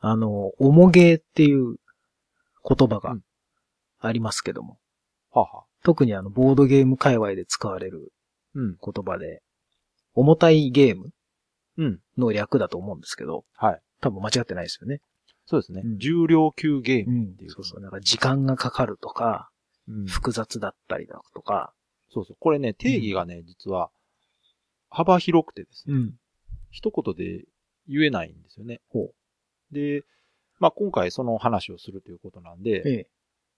あの、おもげっていう言葉がうんありますけども、はあはあ。特にあの、ボードゲーム界隈で使われるうん。言葉で、重たいゲームうん。の略だと思うんですけど、はい。多分間違ってないですよね。そうですね。うん重量級ゲームっていう。そうそう。なんか時間がかかるとか、うん複雑だったりだとか、そうそう。これね、定義がね、実は、幅広くてですね、うん。一言で言えないんですよね。ほで、まあ今回その話をするということなんで、ええ。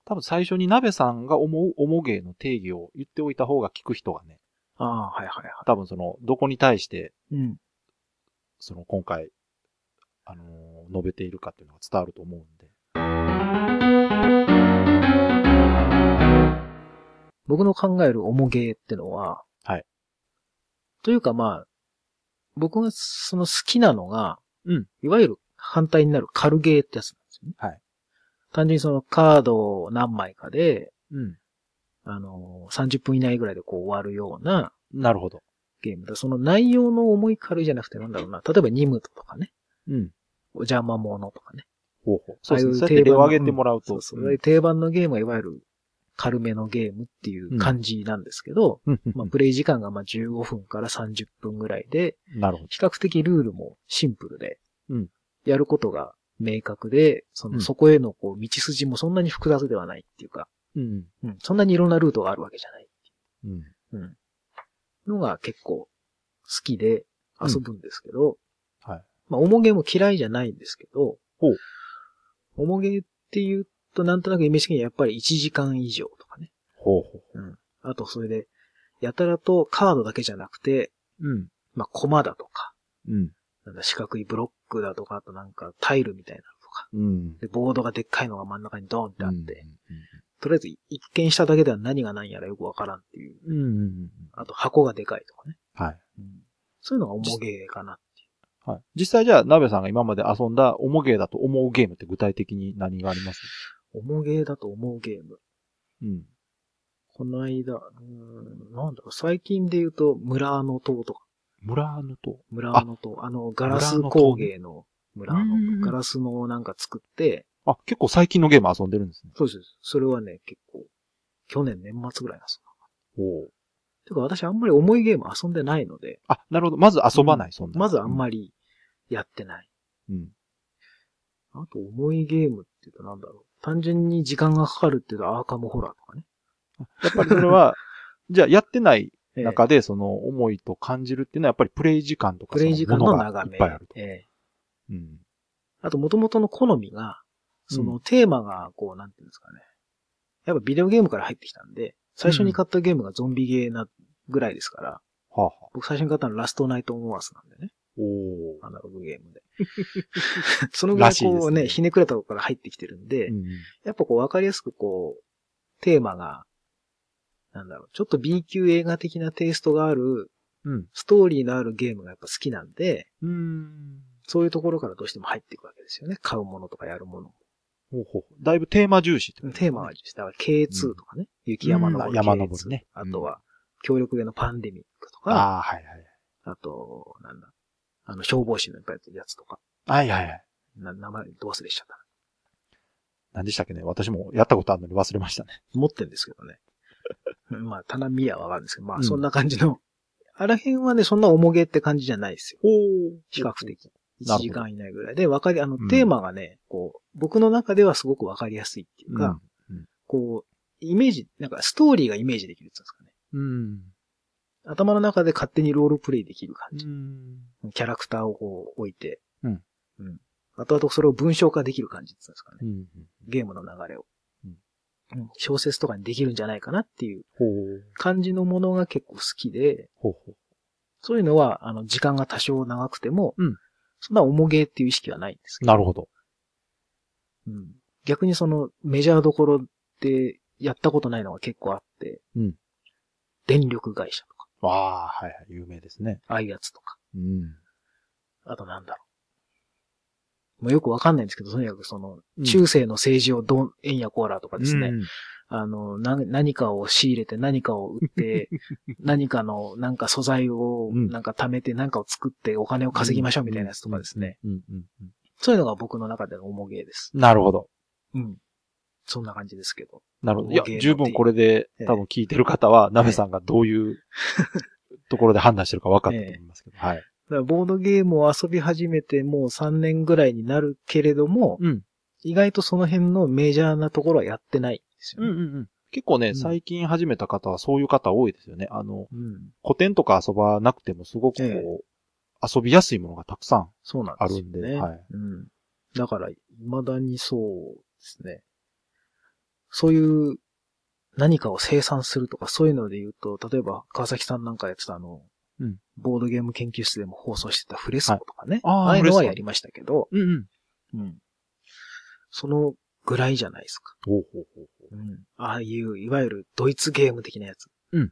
多分最初に鍋さんが思う重芸の定義を言っておいた方が聞く人がね、ああ、はいはいは多分その、どこに対して、い。うん。その今回、あのー述べているかっていうのが伝わると思うんで。僕の考える重ゲーってのは、はい。というかまあ、僕がその好きなのが、うん。いわゆる反対になる軽ゲーってやつなんですよね。はい。単純にそのカードを何枚かで、うん。あの、30分以内ぐらいでこう終わるようななるほど。ゲームだ。その内容の重い軽いじゃなくてなんだろうな。例えばニムトとかね。うん。お邪魔者とかね。ほうほう。そういう定番の挙げてもらうと。そうそう。定番のゲームはいわゆる軽めのゲームっていう感じなんですけど、うん。まあ、プレイ時間がまあ15分から30分ぐらいで、なるほど。比較的ルールもシンプルで、うんやることが明確で、その、うんそこへのこう、道筋もそんなに複雑ではないっていうか、うん。うん、そんなにいろんなルートがあるわけじゃない。うん。うん。のが結構好きで遊ぶんですけど、はい。まあ、重げも嫌いじゃないんですけど、ほう重げって言うとなんとなくイメージ的にはやっぱり1時間以上とかね。ほうほうん。あと、それで、やたらとカードだけじゃなくて、う。うん。まあ、コマだとか、うん。なんだ、四角いブロックだとか、あとなんかタイルみたいなのとか、うん。で、ボードがでっかいのが真ん中にドーンってあって、うん。とりあえず一見しただけでは何が何やらよくわからんっていう。うん。うん。うん。あと箱がでかいとかね。はい。うん、そういうのが重ゲーかなっていはい。実際じゃあ、鍋さんが今まで遊んだ重ゲーだと思うゲームって具体的に何があります？う。重ゲーだと思うゲーム。うん。この間、うーん、なんだろう、最近で言うと、村の塔とか、村のと。村の塔、あの、ガラス工芸の村うんの、ガラスのなんか作って、あ、結構最近のゲーム遊んでるんですね。そうです。それはね、結構、去年年末ぐらいなんですよ。おお。てか私あんまり重いゲーム遊んでないので、あ、なるほど。まず遊ばない、そんな。まずあんまりやってない。うん。あと重いゲームって言うとなんだろう。単純に時間がかかるっていうとアーカムホラーとかね。やっぱりそれは、じゃあやってないええ中でその思いと感じるっていうのはやっぱりプレイ時間とかプレイ時間のそも長め。がいっぱいあると。ええうん。あと元々の好みが、そのテーマがこう、なんていうんですかね。やっぱビデオゲームから入ってきたんで、最初に買ったゲームがゾンビゲーなぐらいですから、はあ、はあ、僕最初に買ったのはラストナイトモアスなんでね。おお。アナログゲームで。そのぐらいこうね、ねひねくれたところから入ってきてるんで、うんやっぱこう分かりやすくこう、テーマが、なんだろう、ちょっと B 級映画的なテイストがある、うん。ストーリーのあるゲームがやっぱ好きなんで、うん。そういうところからどうしても入っていくわけですよね。買うものとかやるものも。ほうほうだいぶテーマ重視ねテーマは、だから K2 とかね、雪山登りうん山 K2 登りねあとは、協力ゲーのパンデミックとか、ああ、はいはい。あと、なんだ、あの、消防士のやつとか、はいはいはい。な名前ど忘れしちゃった。何でしたっけね私もやったことあるのに忘れましたね。持ってんですけどね。まあ、棚見やはわかるんですけど、まあ、うんそんな感じの、あら辺はね、そんな重げって感じじゃないですよ。お比較的。1なるほど時間以内ぐらいで、わかり、あのうん、テーマがね、こう、僕の中ではすごくわかりやすいっていうか、こう、イメージ、なんかストーリーがイメージできるっていうんですかね。うん。頭の中で勝手にロールプレイできる感じ。うん。キャラクターをこう置いて、うん。うん。後々それを文章化できる感じっていうんですかね。うん。ゲームの流れを。小説とかにできるんじゃないかなっていう。感じのものが結構好きで、ほうほう。そういうのは、あの、時間が多少長くても、うんそんな重げっていう意識はないんですけど、なるほど。うん、逆にその、メジャーどころでやったことないのが結構あって、うん電力会社とか、ああ、はいはい。有名ですね。ああいうやつとか、うん。あとなんだろう。もうよくわかんないんですけど、とにかくその、うん中世の政治をどん、えんやこーらとかですね、うんあの、な、何かを仕入れて何かを売って、何かの、なんか素材を、うんなんか貯めて何かを作ってお金を稼ぎましょうみたいなやつとかですね。そういうのが僕の中での重ゲーです。なるほど。うん。そんな感じですけど。なるほど。いや十分これでええ多分聞いてる方は、ナベさんがどういう ところで判断してるか分かったと思いますけど。はい。だからボードゲームを遊び始めてもう3年ぐらいになるけれども、うん。意外とその辺のメジャーなところはやってないんですよね。うんうんうん。結構ね、うん最近始めた方はそういう方多いですよね。あの、うん。古典とか遊ばなくてもすごくこう、ええ遊びやすいものがたくさんそうなんあですよね。るんで、はい。うん。だから、未だにそうですね。そういう何かを生産するとか、そういうので言うと、例えば川崎さんなんかやってたあの、うんボードゲーム研究室でも放送してたフレスコとかね。はいあーああいうのはやりましたけど、うんうん。うん。そのぐらいじゃないですか。ほうほうほうほう。うん。ああいう、いわゆるドイツゲーム的なやつ。うん。うん。っ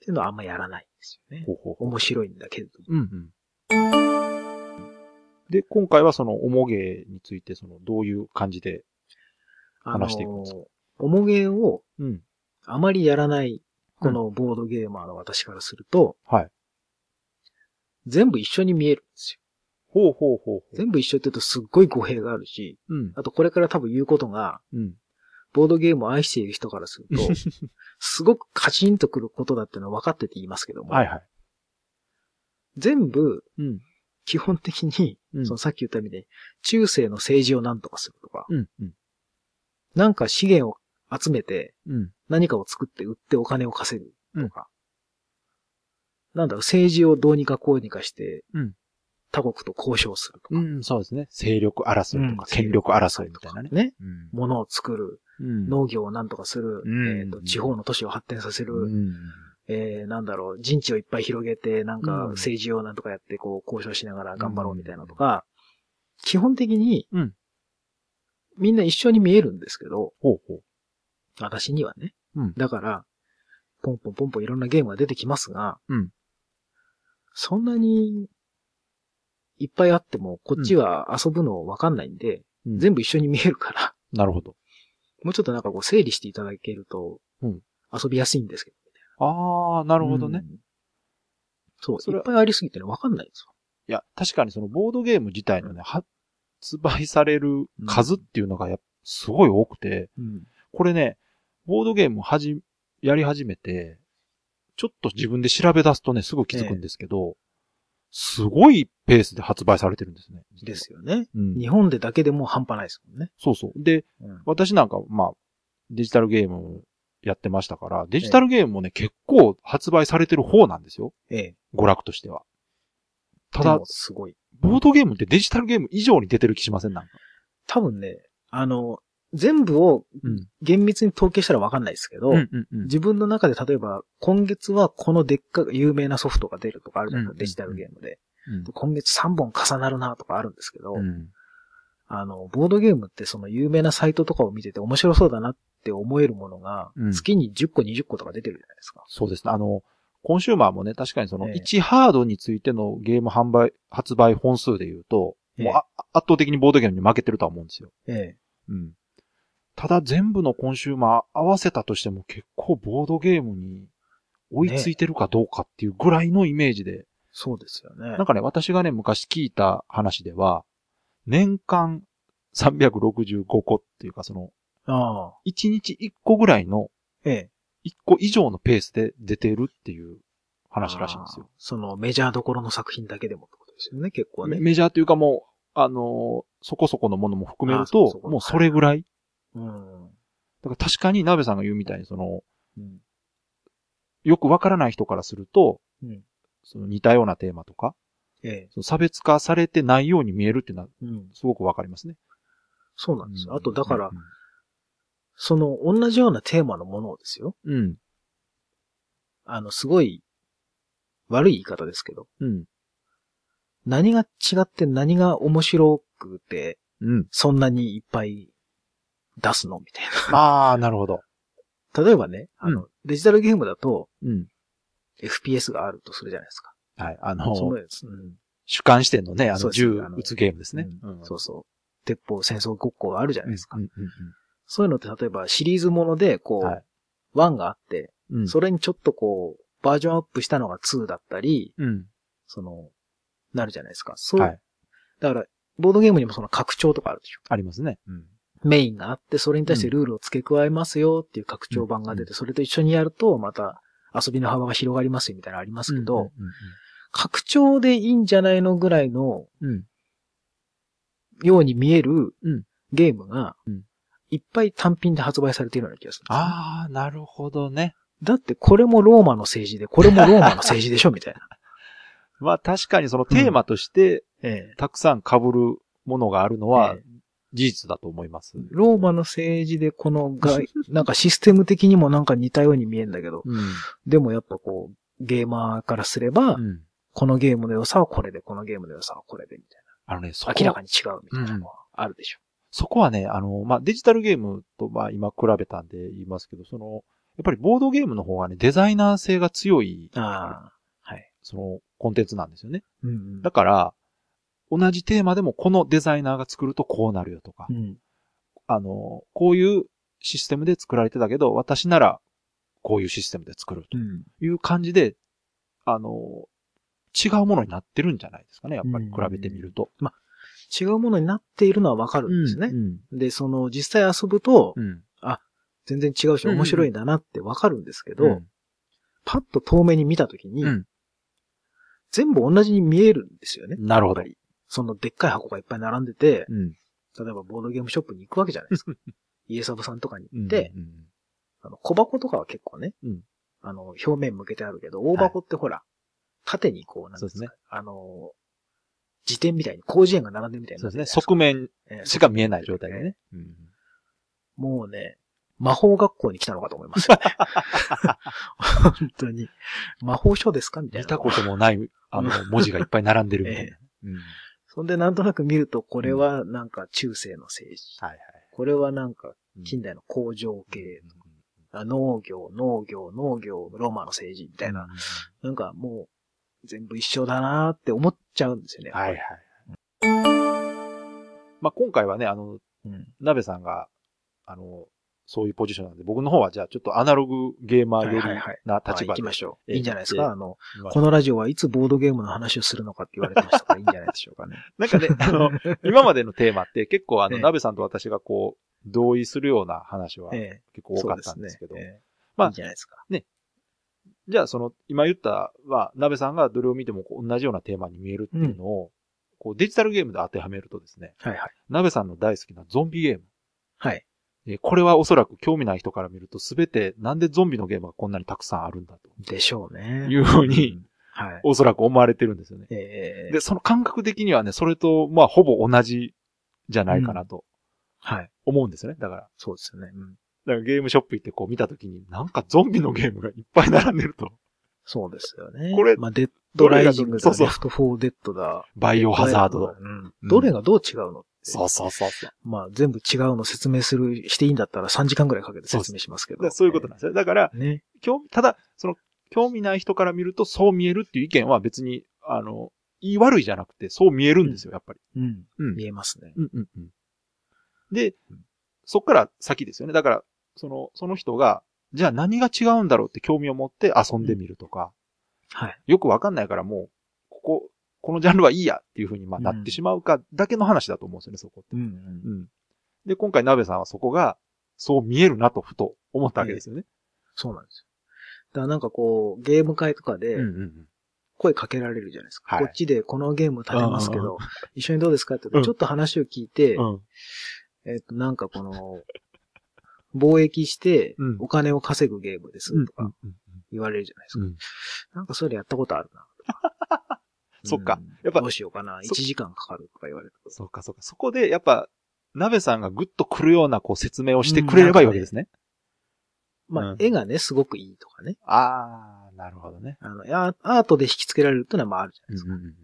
ていうのはあんまやらないんですよね。ほうほうほう。面白いんだけれども。うんうん。で、今回はその、おもげについて、その、どういう感じで、話していくんですか？おもげをうん。あまりやらない、このボードゲーマーの私からすると、はい。全部一緒に見えるんですよ。ほうほうほうほう。全部一緒って言うとすっごい語弊があるし、うん。あとこれから多分言うことが、うん。ボードゲームを愛している人からすると、すごくカチンとくることだってのは分かってて言いますけども、はいはい。全部うん。基本的に、うんそのさっき言ったみたいに、中世の政治を何とかするとか、うん。うん。なんか資源を集めてうん。何かを作って売ってお金を稼ぐとか、なんだろう、政治をどうにかこうにかして、うん。他国と交渉するとか、うん、そうですね。勢力争いとか、うん。権力争いみたいなね。ね。うん。物を作る、うん。農業を何とかする、うん。えっ、と、地方の都市を発展させる、うん。えー、なんだろう、陣地をいっぱい広げて、なんかうん。政治をなんとかやって、こう、交渉しながら頑張ろうみたいなのとか、基本的に、うん。みんな一緒に見えるんですけど、ほうほう。私にはね。うんだから、ポンポンポンポンいろんなゲームが出てきますが、うんそんなに、いっぱいあっても、こっちは遊ぶのわかんないんで、うん全部一緒に見えるから、なるほど。もうちょっとなんかこう整理していただけるとうん、遊びやすいんですけど。ああ、なるほどね。うん。そう、それいっぱいありすぎてね、わかんないんですよ。いや、確かにそのボードゲーム自体のね、発売される数っていうのがやすごい多くて、うん。これね、ボードゲームはじ、やり始めて、ちょっと自分で調べ出すとね、すぐ気づくんですけど、すごいペースで発売されてるんですね。ですよね。うん。日本でだけでも半端ないですもんね。そうそう。で、うん。私なんか、まあ、デジタルゲームやってましたから、デジタルゲームもね、結構発売されてる方なんですよ。ええ。娯楽としては。ただすごい。ボードゲームってデジタルゲーム以上に出てる気しません？なんか。多分ね、あの、全部をうん。厳密に統計したらわかんないですけど、うんうんうん。自分の中で例えば、今月はこのでっかい有名なソフトが出るとかあるじゃないですか、うんデジタルゲームで。うんで今月3本重なるなとかあるんですけど、うん。あの、ボードゲームってその有名なサイトとかを見てて面白そうだなって思えるものがうん、月に10個20個とか出てるじゃないですか。そうですね。あの、コンシューマーもね、確かにその、ええ1ハードについてのゲーム販売、発売本数で言うと、ええもうあ圧倒的にボードゲームに負けてるとは思うんですよ。ええ。うん。ただ全部のコンシューマー合わせたとしても結構ボードゲームに追いついてるかどうかっていうぐらいのイメージで、そうですよね。なんかね、私がね、昔聞いた話では、年間365個っていうか、その、ああ。1日1個ぐらいの、ええ。1個以上のペースで出てるっていう話らしいんですよそのメジャーどころの作品だけでもってことですよね、結構ね。メジャーというかもう、あのーそこそこのものも含めるあそこそ、こともうそれぐらい。うん。だから確かに鍋さんが言うみたいに、その、うん。よくわからない人からすると、うん。その似たようなテーマとか、ええ。その差別化されてないように見えるっていうのは、うん。すごくわかりますね。そうなんですよ。あと、だからう、んその同じようなテーマのものをですよ。うん。あの、すごい悪い言い方ですけど、うん。何が違って何が面白くて、うん。そんなにいっぱい出すの？みたい ああ、なるほど。な。例えばね、あの、デジタルゲームだとうん。FPS があるとするじゃないですか。はい。あのそのやつ、うん主観視点のね、あの銃撃つゲームですね。うんそうそう。鉄砲戦争ごっこがあるじゃないですか。うんうんそういうのって例えばシリーズもので、こう、はい1があって、うんうん。それにちょっとこう、バージョンアップしたのが2だったり、うん。その、なるじゃないですか。そう、はい。だから、ボードゲームにもその拡張とかあるでしょ。ありますね。うん。メインがあって、それに対してルールを付け加えますよっていう拡張版が出て、それと一緒にやると、また遊びの幅が広がりますよみたいなのありますけど、うん拡張でいいんじゃないのぐらいの。ように見えるうん。ゲームがうん、いっぱい単品で発売されているような気がするすよ。ね、ああ、なるほどね。だってこれもローマの政治で、これもローマの政治でしょみたいな。まあ確かにそのテーマとして、ええ。たくさん被るものがあるのはええ事実だと思います。ローマの政治でこのが、なんかシステム的にもなんか似たように見えるんだけど、うん。でもやっぱこう、ゲーマーからすれば、うん。このゲームの良さはこれで、このゲームの良さはこれで、みたいあのね、そこな。明らかに違うみたいなのはあるでしょ。そこはね、あの、まあ、デジタルゲームと、まあ、今比べたんで言いますけど、その、やっぱりボードゲームの方がね、デザイナー性が強い、ああ、はい。その、コンテンツなんですよね。うんうん。だから、同じテーマでもこのデザイナーが作るとこうなるよとか、うん。あの、こういうシステムで作られてたけど、私ならこういうシステムで作るとうん。いう感じで、あの、違うものになってるんじゃないですかね、やっぱりうん比べてみると。違うものになっているのはわかるんですね。うん。で、その、実際遊ぶとう、ん。全然違うしうんうん面白いんだなってわかるんですけど、うんパッと遠目に見たときに、うん全部同じに見えるんですよね。なるほどそのでっかい箱がいっぱい並んでて、うん。例えばボードゲームショップに行くわけじゃないですか。イエサブさんとかに行って、うんあの小箱とかは結構ね、うんあの、表面向けてあるけど、大箱ってほら、縦にこう、なんですねあの、辞典みたいに、広辞苑が並んでるみたいにそうですね。側面しか見えない状態で。ね。うんもうね、魔法学校に来たのかと思いますよね。本当に。魔法書ですかみたいな。見たこともない、あの、文字がいっぱい並んでるみたいな。うんそんでなんとなく見ると、これはなんか中世の政治。はいはい。これはなんかうん近代の工場系、あ農業、農業、農業、ローマの政治みたいな。。なんかもう全部一緒だなーって思っちゃうんですよね。はいはい。まあ、今回はね、あの、うん。鍋さんが、あの、そういうポジションなんで、僕の方はじゃあちょっとアナログゲーマー寄りなまあ立場で。行きましょう。ええいいんじゃないですか？あの、まあこのラジオはいつボードゲームの話をするのかって言われてましたから、いいんじゃないでしょうかね。なんかね、あの、今までのテーマって結構あの、ええ鍋さんと私がこう、同意するような話はえ結構え。多かったんですけど、まあいいんじゃないですか。じゃあその、今言ったは、鍋さんがどれを見てもこう同じようなテーマに見えるっていうのを、こうデジタルゲームで当てはめるとですね、はいはい。鍋さんの大好きなゾンビゲーム。はい。えーこれはおそらく興味ない人から見るとすべてなんでゾンビのゲームがこんなにたくさんあるんだとでしょうね。いうふうにんはい。おそらく思われてるんですよね。ええで、その感覚的にはね、それとまあほぼ同じじゃないかなとはい。思うんですよね。だから、そうですよね。うん。だからゲームショップ行ってこう見たときになんかゾンビのゲームがいっぱい並んでると。そうですよね。これまあ、デッドライジングだ、そうそう Leftフォーデッドだ。バイオハザードだ。うん。どれがどう違うのってそうそうそうそう。まあ、全部違うの説明する、していいんだったら3時間くらいかけて説明しますけど。だからそういうことなんですよ。だから、ね。興味、ただ、その、興味ない人から見るとそう見えるっていう意見は別に、あの、言い悪いじゃなくて、そう見えるんですよ、やっぱり。うん。うん見えますね。うんうんうん。でうん、そっから先ですよね。だから、その、その人が、じゃあ何が違うんだろうって興味を持って遊んでみるとか、はい。よくわかんないからもう、ここ、このジャンルはいいやっていうふうにまあうんなってしまうかだけの話だと思うんですよね、そこって。うんうん。うん。で、今回鍋さんはそこが、そう見えるなとふと思ったわけですよね。そうなんですよ。だからなんかこう、ゲーム会とかでうんうんうん。声かけられるじゃないですか。はいこっちでこのゲーム立てますけうんど、一緒にどうですかってちょっと話を聞いて、うん。えっと、なんかこの、貿易してうんお金を稼ぐゲームですとかうん言われるじゃないですか。うん。なんかそれやったことあるな。そっかうんやっぱどうしようかな。1そ時間かかるとか言われると。そうかそうか。そこで、やっぱ、鍋さんがグッと来るようなこう説明をしてくれればいいわけですね。まあ、うん絵がね、すごくいいとかね。あー、なるほどね。あの、アアートで引き付けられるっていうのはまああるじゃないですか。うんうんうん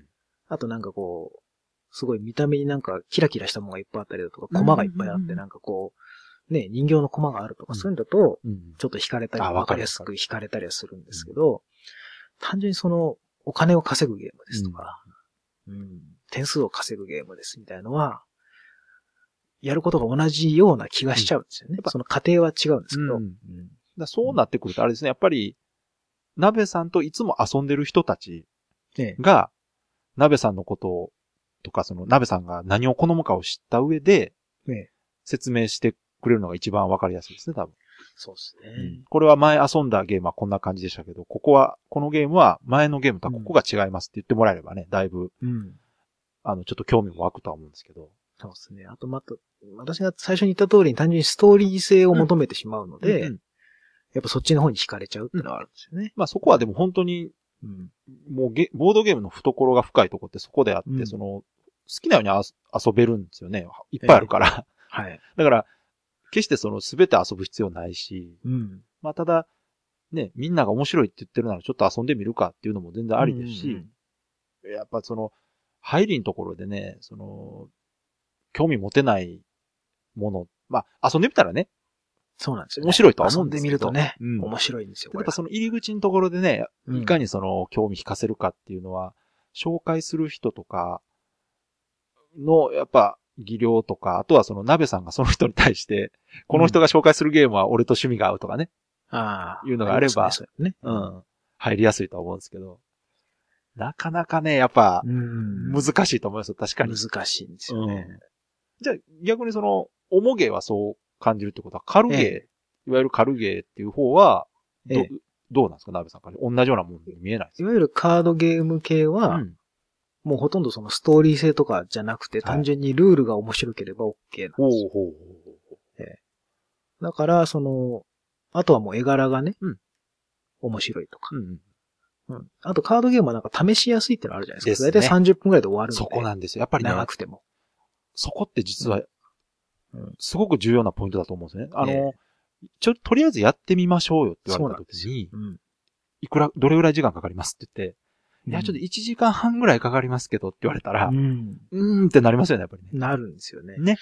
あとなんかこう、すごい見た目になんかキラキラしたものがいっぱいあったりだとか、コマがいっぱいあって、なんかこう、ね、人形のコマがあるとか、うんそういうのだと、うんちょっと惹かれたり、わかりやすく惹かれたりはするんですけど、単純にその、お金を稼ぐゲームですとか、うん、点数を稼ぐゲームですみたいのは、やることが同じような気がしちゃうんですよね。やっぱその過程は違うんですけど、うん。うん。だそうなってくると、あれですね、やっぱり、鍋さんといつも遊んでる人たちねが、鍋さんのことをとか、その、鍋さんが何を好むかを知った上で、ね説明してくれるのが一番わかりやすいですね、多分。そうですうんこれは前遊んだゲームはこんな感じでしたけど、ここは、このゲームは前のゲームとはここが違いますって言ってもらえればね、だいぶ、うん。あの、ちょっと興味も湧くとは思うんですけど。そうですね。あと、また、私が最初に言った通りに単純にストーリー性を求めてしまうので、うんやっぱそっちの方に惹かれちゃうっていうのはあるんですよね。まあそこはでも本当に、うん。もうゲ、ボードゲームの懐が深いとこってそこであって、うんその、好きなようにあ遊べるんですよね。いっぱいあるから。はい。だから、決してその全て遊ぶ必要ないし、うん。まあただ、ね、みんなが面白いって言ってるならちょっと遊んでみるかっていうのも全然ありですし、うんうんやっぱその、入りのところでね、その、興味持てないもの、まあ遊んでみたらね、そうなんですよ、ね。面白いとは思うんですけど遊んでみるとね、うん面白いんですよ。やっぱその入り口のところでね、うんいかにその興味引かせるかっていうのは、紹介する人とかの、やっぱ、技量とか、あとはその鍋さんがその人に対して、この人が紹介するゲームは俺と趣味が合うとかね、ああ。いうのがあればねそう。ん、入りやすいとは思うんですけど、なかなかね、やっぱ、うん。難しいと思いますよ、確かに。難しいんですよね。じゃあ、逆にその、重ゲーはそう感じるってことは、軽ゲー、えいわゆる軽ゲーっていう方は、ど、ええどうなんですか、鍋さんから。同じようなもんに見えないですいわゆるカードゲーム系かは、うんもうほとんどそのストーリー性とかじゃなくて、はい単純にルールが面白ければ OK なんですほうよ。ほうほうだから、その、あとはもう絵柄がね、うん面白いとかほう。。うんうん。あとカードゲームはなんか試しやすいってのあるじゃないですか。ですね大体30分くらいで終わるんで。そこなんですよ。やっぱりね、長くても。そこって実はうん、すごく重要なポイントだと思うんですね。あの、えちょ、とりあえずやってみましょうよって言われた時に、うん。いくら、どれぐらい時間かかりますって言って、いや、ちょっと1時間半ぐらいかかりますけどって言われたら、ううん、ん。ーんってなりますよね、やっぱりね。なるんですよね。ね。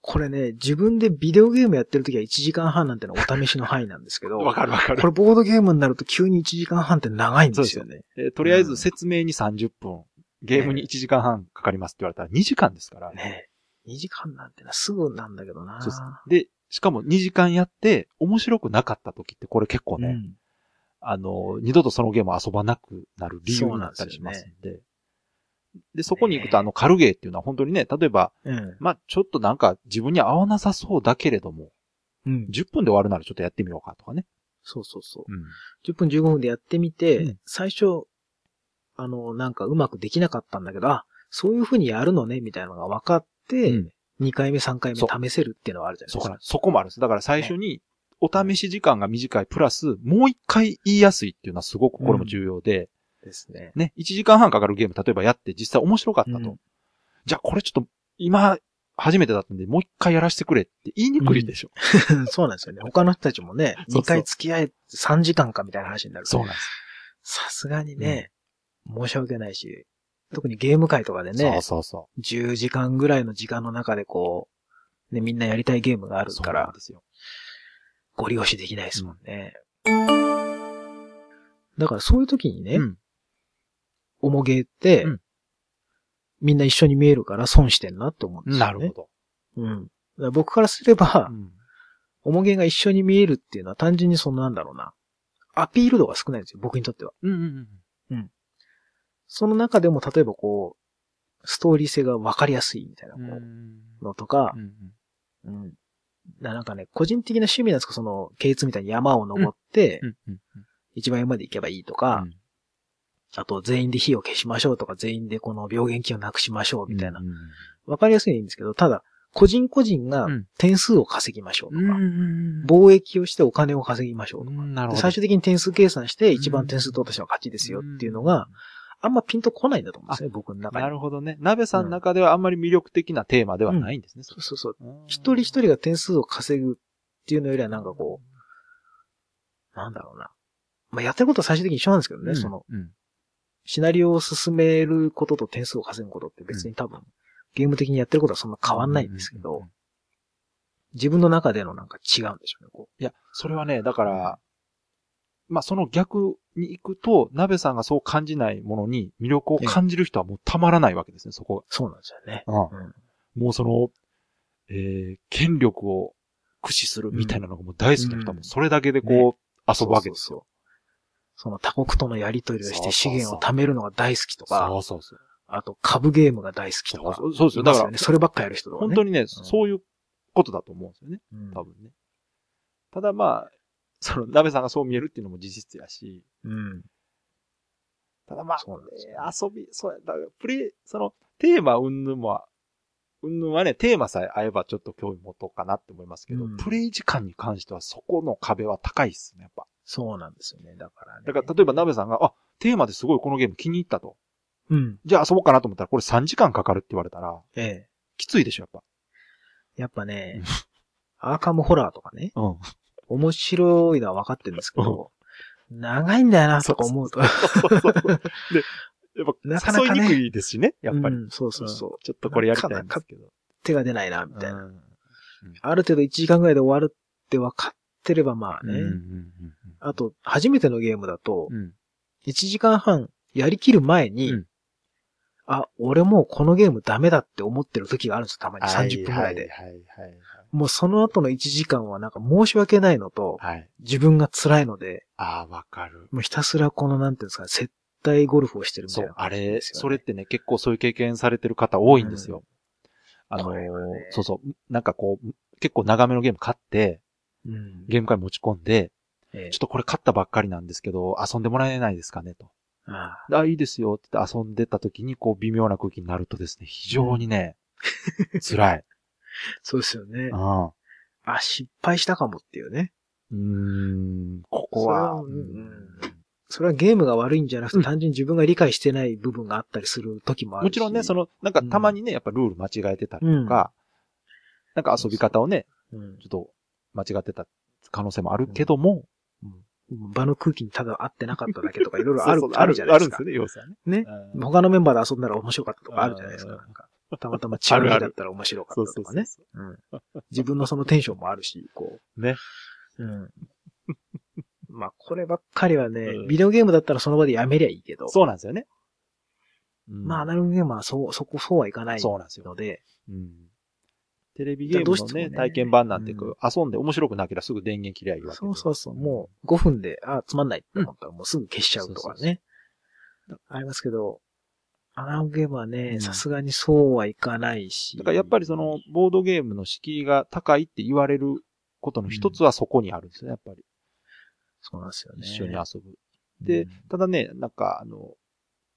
これね、自分でビデオゲームやってる時は1時間半なんてのはお試しの範囲なんですけど、わかるわかるこ。れボードゲームになると急に1時間半って長いんですよね。えーとりあえず説明に30分、ゲームに1時間半かかりますって言われたら2時間ですから。ね2時間なんてのはすぐなんだけどなそうですで、しかも2時間やって面白くなかった時ってこれ結構ね、うんあの、二度とそのゲームを遊ばなくなる理由になったりしますんで。でそこに行くとあの軽ゲーっていうのは本当にね、例えば、うん。まあちょっとなんか自分に合わなさそうだけれども、うん。10分で終わるならちょっとやってみようかとかね。そうそうそう。うん。10分15分でやってみて、うん最初、あの、なんかうまくできなかったんだけど、あ、そういう風にやるのね、みたいなのが分かって、うん2回目、3回目試せるっていうのはあるじゃないですかそこ。そこもあるんです。だから最初に、お試し時間が短いプラス、もう一回言いやすいっていうのはすごくこれも重要で、ですね。ね、1時間半かかるゲーム、例えばやって実際面白かったと。うんじゃあこれちょっと、今、初めてだったんで、もう一回やらせてくれって言いにくいでしょ。そうなんですよね。他の人たちもね、そうそう2回付き合え3時間かみたいな話になる。そうなんです。さすがにね、申し訳ないし、特にゲーム会とかでね、そうそうそ10時間ぐらいの時間の中でこう、ね、みんなやりたいゲームがあう。るそうから、なんですよ。ご利用しできないですもんね。だからそういう時にね、うん。おもげって、うんみんな一緒に見えるから損してんなって思うんですよね。なるほど。うん。だから僕からすれば、うんおもげが一緒に見えるっていうのは単純にそのなんだろうな。アピール度が少ないんですよ、僕にとっては。うんうんうん。その中でも例えばこう、ストーリー性が分かりやすいみたいなこううんのとかう、んうん。ななんかね、個人的な趣味なんですかその、ケイツみたいに山を登って、一番上まで行けばいいとうか、ん。あと全員で火を消しましょうとか、全員でこの病原菌をなくしましょうみたいな。う。ん分かりやすいんですけど、ただ、個人個人がうん。点数を稼ぎましょうとか、貿易をしてお金を稼ぎましょうとか、最終的に点数計算して一番点数取った人が勝ちですよっていうのが、あんまピンとこないんだと思うんですね、僕のうん、中に。なるほどね。鍋さんの中ではあんまり魅力的なテーマではないんですね。そうそうそう。うん一人一人が点数を稼ぐっていうのよりはなんかこう、なんだろうな。まあ、やってることは最終的に一緒なんですけどね、うんその、うんシナリオを進めることと点数を稼ぐことって別に多分、ゲーム的にやってることはそんな変わんないんですけどうんうんうん、自分の中でのなんか違うんでしょうね、こいや、それはね、だから、まあ、その逆に行くと、鍋さんがそう感じないものに魅力を感じる人はもうたまらないわけですね、そこう。そうなんですよね。が。うんもうその、えー、権力を駆使するみたいなのがもう大好きな人はもうそれだけでこう、遊ぶわけですよ。その他国とのやり取りをして資源を貯めるのが大好きとか、そうそうそう。あと、株ゲームが大好きとか。そうですよ。ね。だから、そればっかやる人とかね。本当にね、そういうことだと思うんですよね。うん多分ね。ただまあ、その、鍋さんがそう見えるっていうのも事実やし、うん。ただまあ、遊び、そうや、だから、プレイ、その、テーマうんぬんも、うんぬんはね、テーマさえ合えばちょっと興味持とうかなって思いますけど、うんプレイ時間に関してはそこの壁は高いっすね、やっぱ。そうなんですよね。だからね。だから、例えば鍋さんが、あ、テーマですごいこのゲーム気に入ったと。うん。じゃあ遊ぼうかなと思ったら、これ3時間かかるって言われたら、ええ。きついでしょ、やっぱ。やっぱね、アーカムホラーとかね、うん。面白いのは分かってるんですけど、長いんだよな、とか思うと。そうそうそうで、やっぱ、なかなかね誘いにくいですしね、やっぱり。うんそうそうそう。んちょっとこれやりたいんですけど。手が出ないな、みたいな。うんある程度1時間ぐらいで終わるって分かってればまあね。うんうんうんあと、初めてのゲームだと、うん。1時間半やりきる前に、うんあ、俺もうこのゲームダメだって思ってる時があるんですよ、たまにはい30分ぐらいで。はいはいはいもうその後の1時間はなんか申し訳ないのと、はい。はい。自分が辛いので、ああ、わかる。もうひたすらこのなんていうんですか、接待ゴルフをしてるみたそいうな、あれ、感じですよねそれってね、結構そういう経験されてる方多いんですよ。あのこれはねー、そうそう、なんかこう、結構長めのゲーム買って、うん。ゲーム会持ち込んで、ええちょっとこれ買ったばっかりなんですけど、遊んでもらえないですかねと。ああ、いいですよって言って遊んでた時に、こう、微妙な空気になるとですね、非常にね、辛い。そうですよね。うん。あ、失敗したかもっていうね。うーん、ここは、それはうんうんそれはゲームが悪いんじゃなくて、うん単純に自分が理解してない部分があったりする時もあるし。もちろんね、その、の、なんかたまにね、やっぱルール間違えてたりとか、なんか遊び方をね、うんちょっと間違ってた可能性もあるけども、場の空気にただ合ってなかっただけとかいろいろある あるじゃないですか。あるんですよね、要素はね。ね。うん他のメンバーで遊んだら面白かったとかあるじゃないですか。うんなんかたまたま違う日だったら面白かったとかね。自分のそのテンションもあるし、こう。ね。う。うん。まあ、こればっかりはね、うんビデオゲームだったらその場でやめりゃいいけど、そうなんですよね。うんまあ、アナログゲームはそう、そこ、そうはいかないそうなんですよ。ので、うんテレビゲームのね、ね体験版なんてこう、遊んで面白くなければすぐ電源切りゃいいわけでそうそうそう、もう5分で、あ、つまんないって思ったらもうすぐ消しちゃうとかそうそうね。ありますけど、アナログゲームはうね、んさすがにそうはいかないし。だからやっぱりその、ボードゲームの敷居が高いって言われることの一つはそこにあるんですね、やっぱり。そうなんですよね。一緒に遊ぶ。でうん、ただね、なんかあの、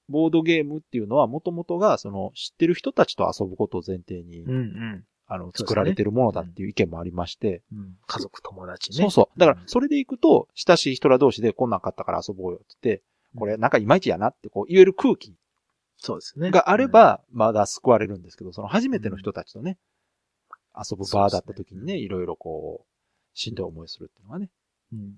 ボードゲームっていうのはもともとが、その、知ってる人たちと遊ぶことを前提に、うんうんあの、作られてるものだっていう意見もありまして、うん。家族、友達ね。そうそう。だからう、んそれで行くと、親しい人ら同士でこんなん買ったから遊ぼうよって言って、これなんかいまいちやなってこう言える空気そうですね。があれば、まだ救われるんですけど、その初めての人たちとね、遊ぶ場だった時にね、いろいろこう、しんどい思いするっていうのはね。うん、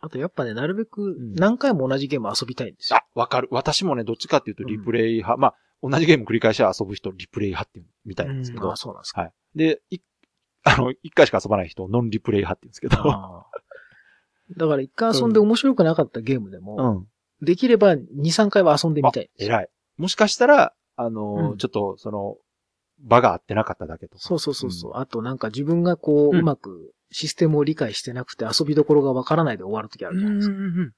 あとやっぱね、なるべくん何回も同じゲーム遊びたいんですよ。あ、わかる。私もね、どっちかっていうとリプレイ派、まあ、同じゲーム繰り返し遊ぶ人、リプレイ派っていうみたいなんですけど、あ、そうなんですか。はい。で、い、あの、一回しか遊ばない人をノンリプレイ派って言うんですけど、だから一回遊んで面白くなかったゲームでも、うん。できれば2、3回は遊んでみたい。偉い。もしかしたら、あの、うんちょっと、その、場が合ってなかっただけとか。そうそうそうそう。あとなんか自分がこう、うまくシステムを理解してなくて遊びどころがわからないで終わるときあるじゃないですか。うんうん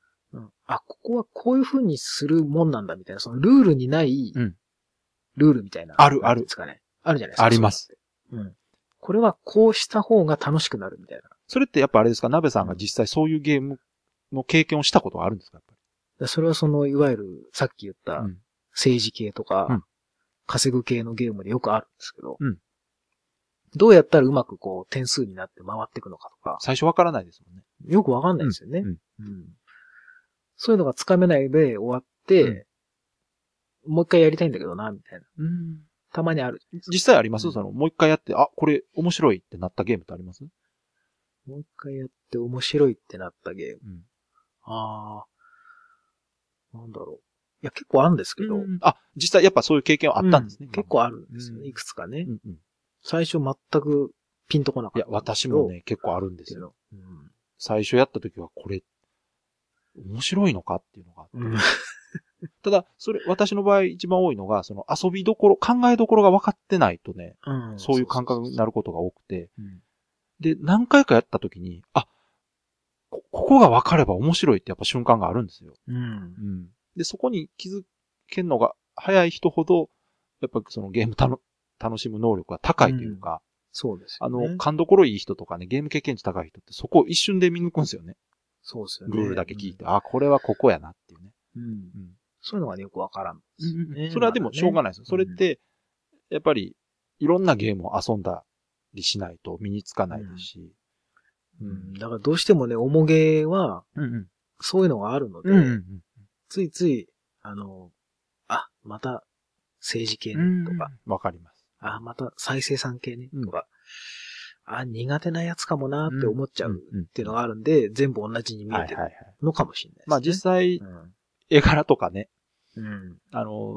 あ、ここはこういう風にするもんなんだみたいな、そのルールにないうん、ルールみたいな。あるなんていうんですかね。あるじゃないですか。ありますそういうのって。うん。これはこうした方が楽しくなるみたいな。それってやっぱあれですか、鍋さんが実際そういうゲームの経験をしたことがあるんですか？やっでそれはその、いわゆる、さっき言った政治系とか、うん稼ぐ系のゲームでよくあるんですけど、うんどうやったらうまくこう、点数になって回っていくのかとか、最初わからないですもんね。よくわかんないですよね。うんうんそういうのがつかめないで終わって、もう一回やりたいんだけどな、みたいな。うんたまにある。実際あります、うんその、もう一回やって、あ、これ面白いってなったゲームってあります？もう一回やって面白いってなったゲーム。うん。ああ。なんだろう。いや、結構あるんですけど。あ、実際やっぱそういう経験はあったんですね。う結構あるんですよね。うんいくつかね。うんうん。最初全くピンとこなかいや、ったんですけど。私もね、結構あるんですよ。うん。最初やった時はこれ、面白いのかっていうのがあって。うん。ただ、それ、私の場合一番多いのが、その遊びどころ、考えどころが分かってないとね、うんそういう感覚になることが多くて、うんで、何回かやった時に、あ、こ、ここが分かれば面白いってやっぱ瞬間があるんですよ。うん。うん。で、そこに気づけるのが早い人ほど、やっぱそのゲームたの楽しむ能力が高いというか、そうですよあね。の、勘どころいい人とかね、ゲーム経験値高い人ってそこを一瞬で見抜くんですよね。そうですよね。ルールだけ聞いて、あ、これはここやなっていうね。うん。うん。うんそういうのがね、よくわからんね。それはでもしょうがないですよ。それっうんて、やっぱり、いろんなゲームを遊んだりしないと身につかないですし。うん。だからどうしてもね、重げは、うんうん。そういうのがあるので、うんついつい、あの、あ、また政治系うん。ねとか、わかります。あ、また再生産系ねうんとか、あ、苦手なやつかもなって思っちゃううんっていうのがあるんで、全部同じに見えてる。のかもしれないですね。まあ実際、うん絵柄とかね、うん。あの、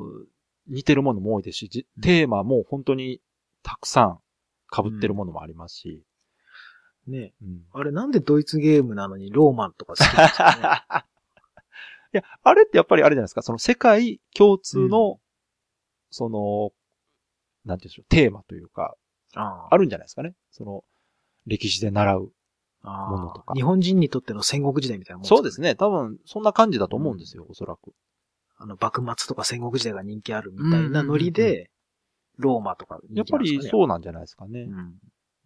似てるものも多いですし、じテーマも本当にたくさん被ってるものもありますし。ねうんあれなんでドイツゲームなのにローマンとか好きなんですかね？いや、あれってやっぱりあれじゃないですか、その世界共通の、その、なんていうんでしょう、テーマというか、ああるんじゃないですかね？その、歴史で習う。あものとか日本人にとっての戦国時代みたいなもんね？そうですね。多分、そんな感じだと思うんですよ、おそらく。あの、幕末とか戦国時代が人気あるみたいなノリうんうんで、ローマとか人やっぱりそうなんじゃないですかね。うん。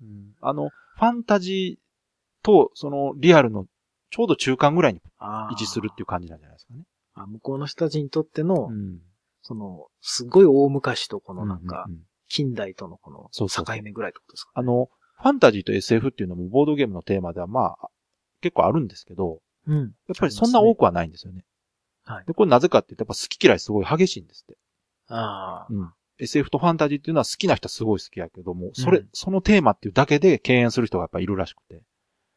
うんあの、ファンタジーと、その、リアルの、ちょうど中間ぐらいにあ位置するっていう感じなんじゃないですかね。あ向こうの人たちにとっての、ん。その、すごい大昔とこのなんか近代とのこのそうそう境目ぐらいってことですかあの、ファンタジーと SF っていうのもボードゲームのテーマではまあ、結構あるんですけど、うん。やっぱりそんな多くはないんですよね。はいで、これなぜかって言うと、やっぱ好き嫌いすごい激しいんですって。ああ。うん。SF とファンタジーっていうのは好きな人はすごい好きやけども、それ、うんそのテーマっていうだけで敬遠する人がやっぱいるらしくて。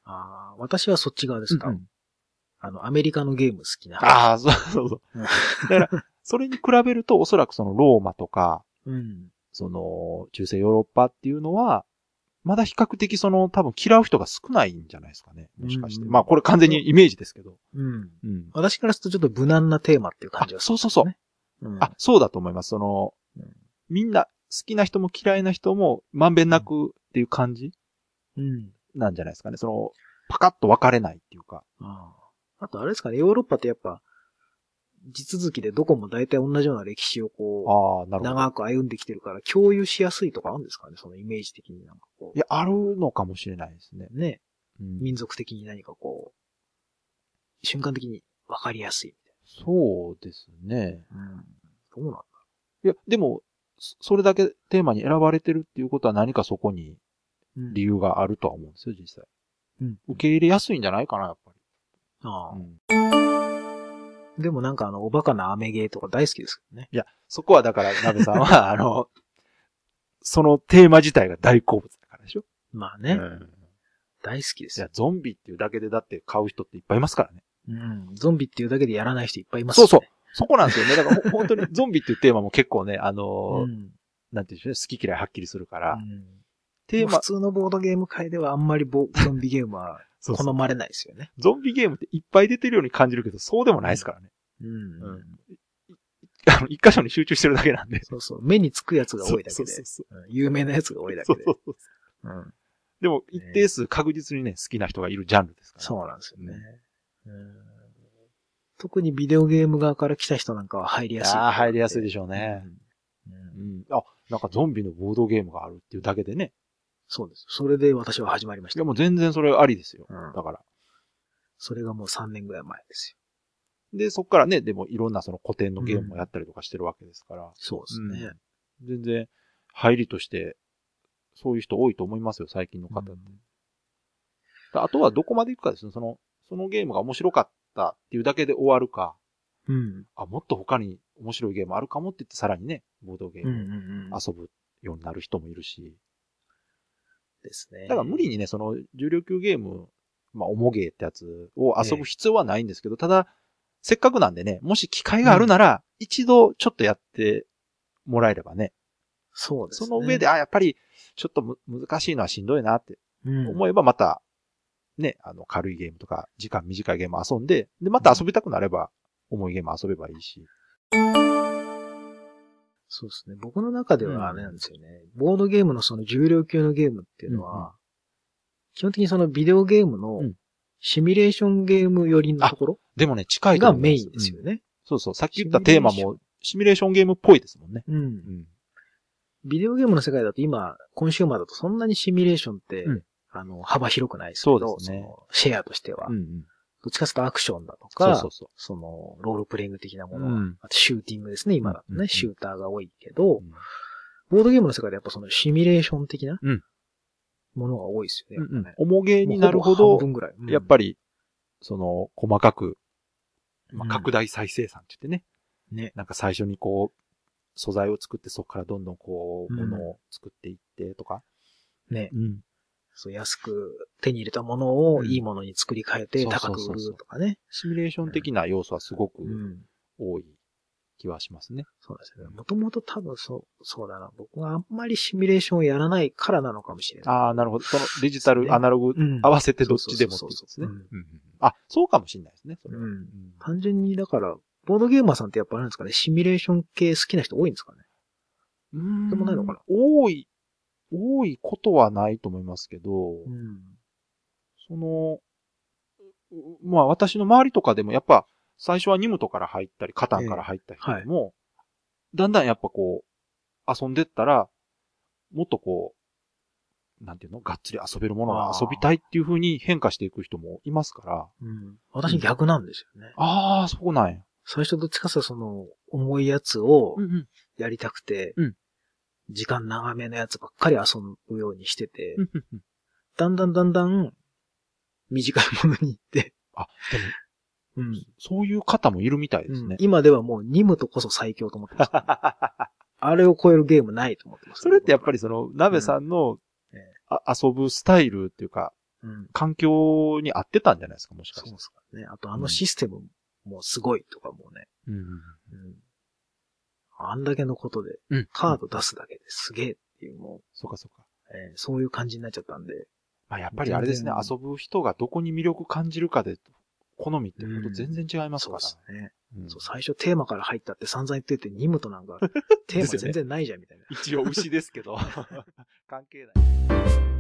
ああ、私はそっち側ですか、うんあの、アメリカのゲーム好きな。ああ、そうそうそううん。だから、それに比べると、おそらくそのローマとか、うん。その、中世ヨーロッパっていうのは、まだ比較的その、多分嫌う人が少ないんじゃないですかね。もしかして。うんまあ、これ完全にイメージですけど。うん。うん。私からするとちょっと無難なテーマっていう感じはあそうそうそうね。うん。あ、そうだと思います。そのうん、みんな、好きな人も嫌いな人も、まんべんなくっていう感じ？うん。なんじゃないですかね。その、パカッと分かれないっていうか。あああとあれですかね、ヨーロッパってやっぱ、地続きでどこも大体同じような歴史をこああ、なう、るほど。長く歩んできてるから共有しやすいとかあるんですかね、そのイメージ的になんかこいや、あるのかもしれないですね。う。ね、うん民族的に何かこう、瞬間的に分かりやすいみそうですね。うん。どうなんだいや、でも、そそれだけテーマに選ばれてるっていうことは何かそこにうん理由があるとは思うんですよ、実際。うん。受け入れやすいんじゃないかな、やっぱり。ああうんでもなんかあの、おバカなアメゲーとか大好きですけどね。いや、そこはだから、なべさんは、あの、そのテーマ自体が大好物だからでしょ。まあね、うん大好きですよ。、いやゾンビっていうだけでだって買う人っていっぱいいますからね。うん。ゾンビっていうだけでやらない人いっぱいいますよね。そうそう。そこなんですよね。だからほ 本当にゾンビっていうテーマも結構ね、あのーうん。なんていうんでしょうね、好き嫌いはっきりするから、うんテーマ普、通のボードゲーム界ではあんまりボゾンビゲームは そうそう好まれないですよね。ゾンビゲームっていっぱい出てるように感じるけど、そうでもないですからね。うん。うんあの、一箇所に集中してるだけなんで。そうそう。目につくやつが多いだけでそうそう。そううん有名なやつが多いだけでそうそ。うそううんでも、一定数確実にね、好きな人がいるジャンルですから。そうなんですよね。うん特にビデオゲーム側から来た人なんかは入りやすい。ああ、入りやすいでしょうね。うんうんうん。あ、なんかゾンビのボードゲームがあるっていうだけでね。そうです。それで私は始まりました。いや、もう全然それありですよ。うんだから。それがもう3年ぐらい前ですよ。で、そっからね、でもいろんなその古典のゲームもやったりとかしてるわけですから。そうですね。全然、入りとして、そういう人多いと思いますよ、最近の方って。あとはどこまで行くかですね。その、そのゲームが面白かったっていうだけで終わるか、うん。あ、もっと他に面白いゲームあるかもって言ってさらにね、ボードゲームうん。遊ぶようになる人もいるし。ですね。だから無理にね、その重量級ゲーム、まあ、重ゲーってやつを遊ぶ必要はないんですけど、ただ、せっかくなんでね、もし機会があるなら、一度ちょっとやってもらえればね、そうですね。その上で、あ、やっぱり、ちょっとむ難しいのはしんどいなってうん、思えばまた、ね、あの、軽いゲームとか、時間短いゲーム遊んで、で、また遊びたくなれば、重いゲーム遊べばいいし。そうですね。僕の中ではあれなんですよね。ボードゲームのその重量級のゲームっていうのは、うんうん基本的にそのビデオゲームのうんシミュレーションゲーム寄りのところでもね、近いとがメインですよね。うんそうそう。さっき言ったテーマも、シミュレーションゲームっぽいですもんね。うん。うん。ビデオゲームの世界だと今、コンシューマーだとそんなにシミュレーションって、うんあの、幅広くないですけど、そうですねのシェアとしては。うんうん。どっちかというとアクションだとそか、うそうそその、ロールプレイング的なもう。の、うん。あとシューティングですね、今だとね、うんうんうんシューターが多いけど、うんボードゲームの世界でやっぱそのシミュレーション的なうんものが多いですよね。うんね重げになるほど半、分ぐらい。やっぱり、その、細かく、りまあ、拡大再生産って言ってね、ね。なんか最初にこう、素材を作ってそこからどんどんこう、うんものを作っていってとか。ね。うん。そう、安く手に入れたものをうんいいものに作り変えて高く売るとかね。シミュレーション的な要素はすごくうん。多い気はしますね。そうですね。もともと多分そう、そうだな。僕があんまりシミュレーションをやらないからなのかもしれない。ああ、なるほど。そのデジタル、ねアナログうん合わせてどっちでもっていうことですね。あ、そうかもしれないですね。それはうん単純に、だから、ボードゲーマーさんってやっぱあるんですかね、シミュレーション系好きな人多いんですかね。うん。でもないのかな多い、多いことはないと思いますけど、ん。その、うまあ私の周りとかでもやっぱ最初はニムトから入ったり、カタンから入った人でも、だんだんやっぱこう、遊んでったら、もっとこう、なんていうのがっつり遊べるものが遊びたいっていう風に変化していく人もいますから、うん。私逆なんですよね。ああ、そうなんや。最初どっちかというとその、重いやつをうんうん。やりたくて、うん時間長めのやつばっかり遊ぶようにしてて、うんうんうんだんだんだんだん短いものに行って、あ、でも、うん。そういう方もいるみたいですね。うん今ではもうニムとこそ最強と思ってます。あれを超えるゲームないと思ってます。それってやっぱりその、鍋さんの、ええあ遊ぶスタイルっていうか、うん。環境に合ってたんじゃないですか、もしかしてそうで。すかね。あとあのシステムもすごいとかもね。うんうんうん。あんだけのことで、うん。カード出すだけですげえっていう、もそうかそうか。う、えーそういう感じになっちゃったんで。まあやっぱりあれですね、遊ぶ人がどこに魅力感じるかで、好みってことうん全然違いますそうからですね。うんそう、最初テーマから入ったって散々言ってて、ニムとなんか、テーマ全然ないじゃんみたいな。一応牛ですけど。関係ない。